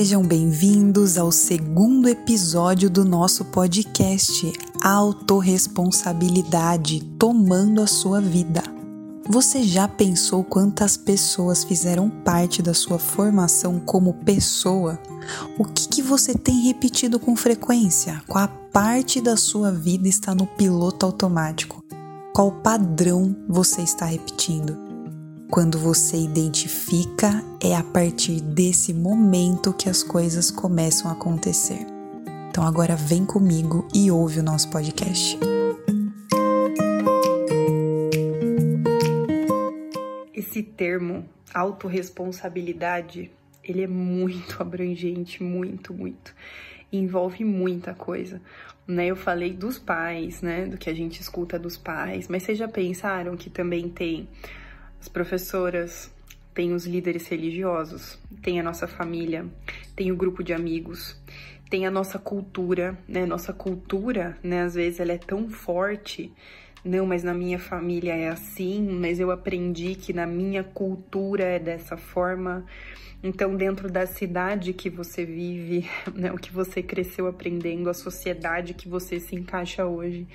Sejam bem-vindos ao segundo episódio do nosso podcast Autoresponsabilidade Tomando a Sua Vida. Você já pensou quantas pessoas fizeram parte da sua formação como pessoa? O que, que você tem repetido com frequência? Qual parte da sua vida está no piloto automático? Qual padrão você está repetindo? Quando você identifica, é a partir desse momento que as coisas começam a acontecer. Então agora vem comigo e ouve o nosso podcast. Esse termo, autorresponsabilidade, ele é muito abrangente, muito, muito. Envolve muita coisa. Né, eu falei dos pais, né? Do que a gente escuta dos pais, mas vocês já pensaram que também tem as professoras, tem os líderes religiosos, tem a nossa família, tem o grupo de amigos, tem a nossa cultura, né? Nossa cultura, né? Às vezes ela é tão forte. Não, mas na minha família é assim, mas eu aprendi que na minha cultura é dessa forma. Então, dentro da cidade que você vive, né, o que você cresceu aprendendo, a sociedade que você se encaixa hoje,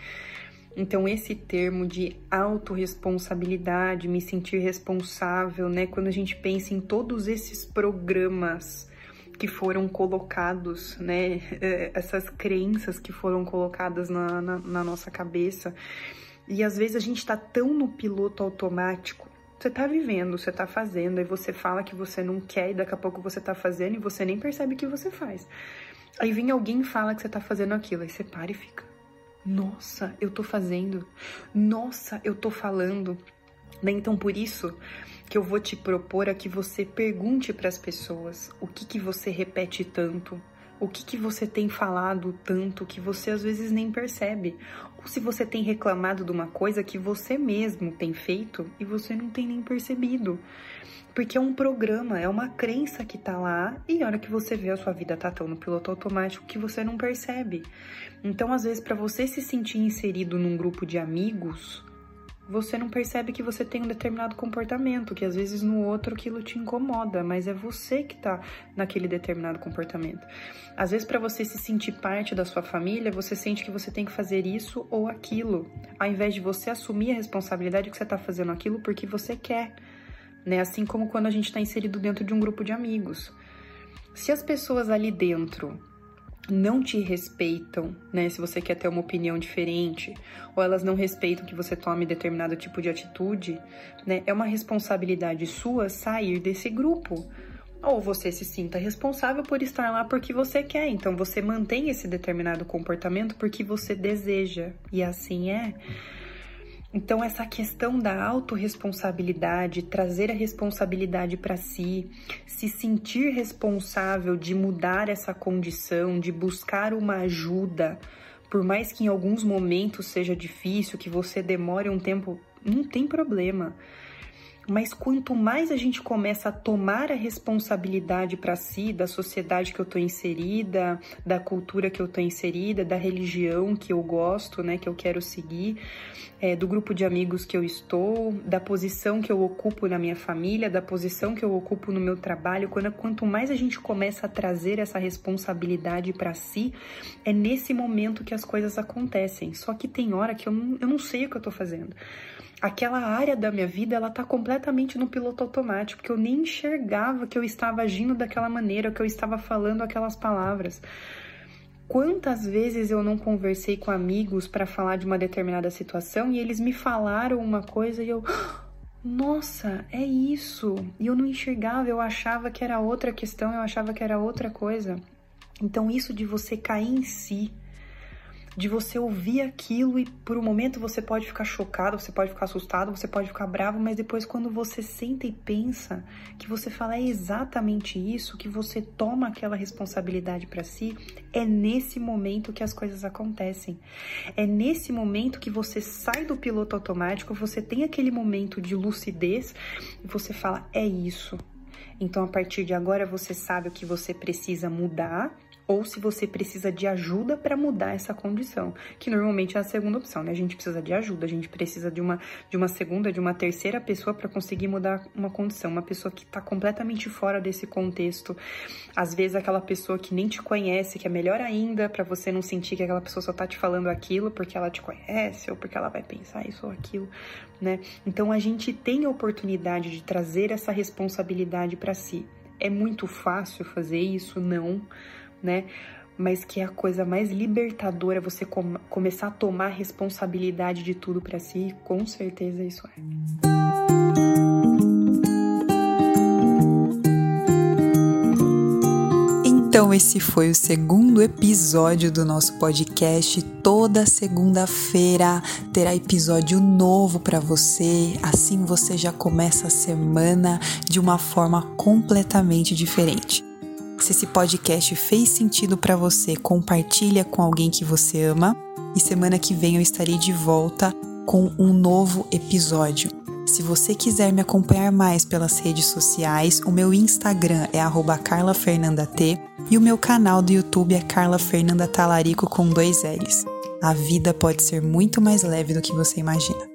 então, esse termo de autorresponsabilidade, me sentir responsável, né? Quando a gente pensa em todos esses programas que foram colocados, né? É, essas crenças que foram colocadas na, na, na nossa cabeça. E às vezes a gente tá tão no piloto automático. Você tá vivendo, você tá fazendo, aí você fala que você não quer e daqui a pouco você tá fazendo e você nem percebe que você faz. Aí vem alguém e fala que você tá fazendo aquilo, aí você para e fica nossa, eu tô fazendo. Nossa, eu tô falando. Né? Então, por isso que eu vou te propor a que você pergunte para as pessoas o que, que você repete tanto, o que, que você tem falado tanto que você às vezes nem percebe, ou se você tem reclamado de uma coisa que você mesmo tem feito e você não tem nem percebido. Porque é um programa, é uma crença que tá lá e a hora que você vê a sua vida tá tão no piloto automático que você não percebe. Então, às vezes, para você se sentir inserido num grupo de amigos, você não percebe que você tem um determinado comportamento, que às vezes no outro aquilo te incomoda, mas é você que tá naquele determinado comportamento. Às vezes para você se sentir parte da sua família, você sente que você tem que fazer isso ou aquilo, ao invés de você assumir a responsabilidade que você tá fazendo aquilo porque você quer né? Assim como quando a gente está inserido dentro de um grupo de amigos. Se as pessoas ali dentro não te respeitam, né? Se você quer ter uma opinião diferente, ou elas não respeitam que você tome determinado tipo de atitude, né? É uma responsabilidade sua sair desse grupo. Ou você se sinta responsável por estar lá porque você quer. Então você mantém esse determinado comportamento porque você deseja. E assim é. Então, essa questão da autorresponsabilidade, trazer a responsabilidade para si, se sentir responsável de mudar essa condição, de buscar uma ajuda, por mais que em alguns momentos seja difícil, que você demore um tempo, não tem problema. Mas quanto mais a gente começa a tomar a responsabilidade para si, da sociedade que eu estou inserida, da cultura que eu estou inserida, da religião que eu gosto, né, que eu quero seguir, é, do grupo de amigos que eu estou, da posição que eu ocupo na minha família, da posição que eu ocupo no meu trabalho, quando, quanto mais a gente começa a trazer essa responsabilidade para si, é nesse momento que as coisas acontecem. Só que tem hora que eu não, eu não sei o que eu estou fazendo aquela área da minha vida ela tá completamente no piloto automático, porque eu nem enxergava que eu estava agindo daquela maneira, que eu estava falando aquelas palavras. Quantas vezes eu não conversei com amigos para falar de uma determinada situação e eles me falaram uma coisa e eu, nossa, é isso. E eu não enxergava, eu achava que era outra questão, eu achava que era outra coisa. Então, isso de você cair em si, de você ouvir aquilo e por um momento você pode ficar chocado, você pode ficar assustado, você pode ficar bravo, mas depois quando você senta e pensa que você fala é exatamente isso, que você toma aquela responsabilidade para si, é nesse momento que as coisas acontecem. É nesse momento que você sai do piloto automático, você tem aquele momento de lucidez e você fala é isso. Então a partir de agora você sabe o que você precisa mudar ou se você precisa de ajuda para mudar essa condição, que normalmente é a segunda opção, né? A gente precisa de ajuda, a gente precisa de uma, de uma segunda, de uma terceira pessoa para conseguir mudar uma condição, uma pessoa que está completamente fora desse contexto, às vezes aquela pessoa que nem te conhece, que é melhor ainda para você não sentir que aquela pessoa só tá te falando aquilo porque ela te conhece ou porque ela vai pensar isso ou aquilo, né? Então a gente tem a oportunidade de trazer essa responsabilidade para si. É muito fácil fazer isso? Não né? Mas que é a coisa mais libertadora você com começar a tomar responsabilidade de tudo para si, com certeza isso é. Então, esse foi o segundo episódio do nosso podcast. Toda segunda-feira terá episódio novo para você. Assim você já começa a semana de uma forma completamente diferente. Se esse podcast fez sentido para você, compartilha com alguém que você ama. E semana que vem eu estarei de volta com um novo episódio. Se você quiser me acompanhar mais pelas redes sociais, o meu Instagram é @carlafernandat e o meu canal do YouTube é Carla Fernanda Talarico com dois L's. A vida pode ser muito mais leve do que você imagina.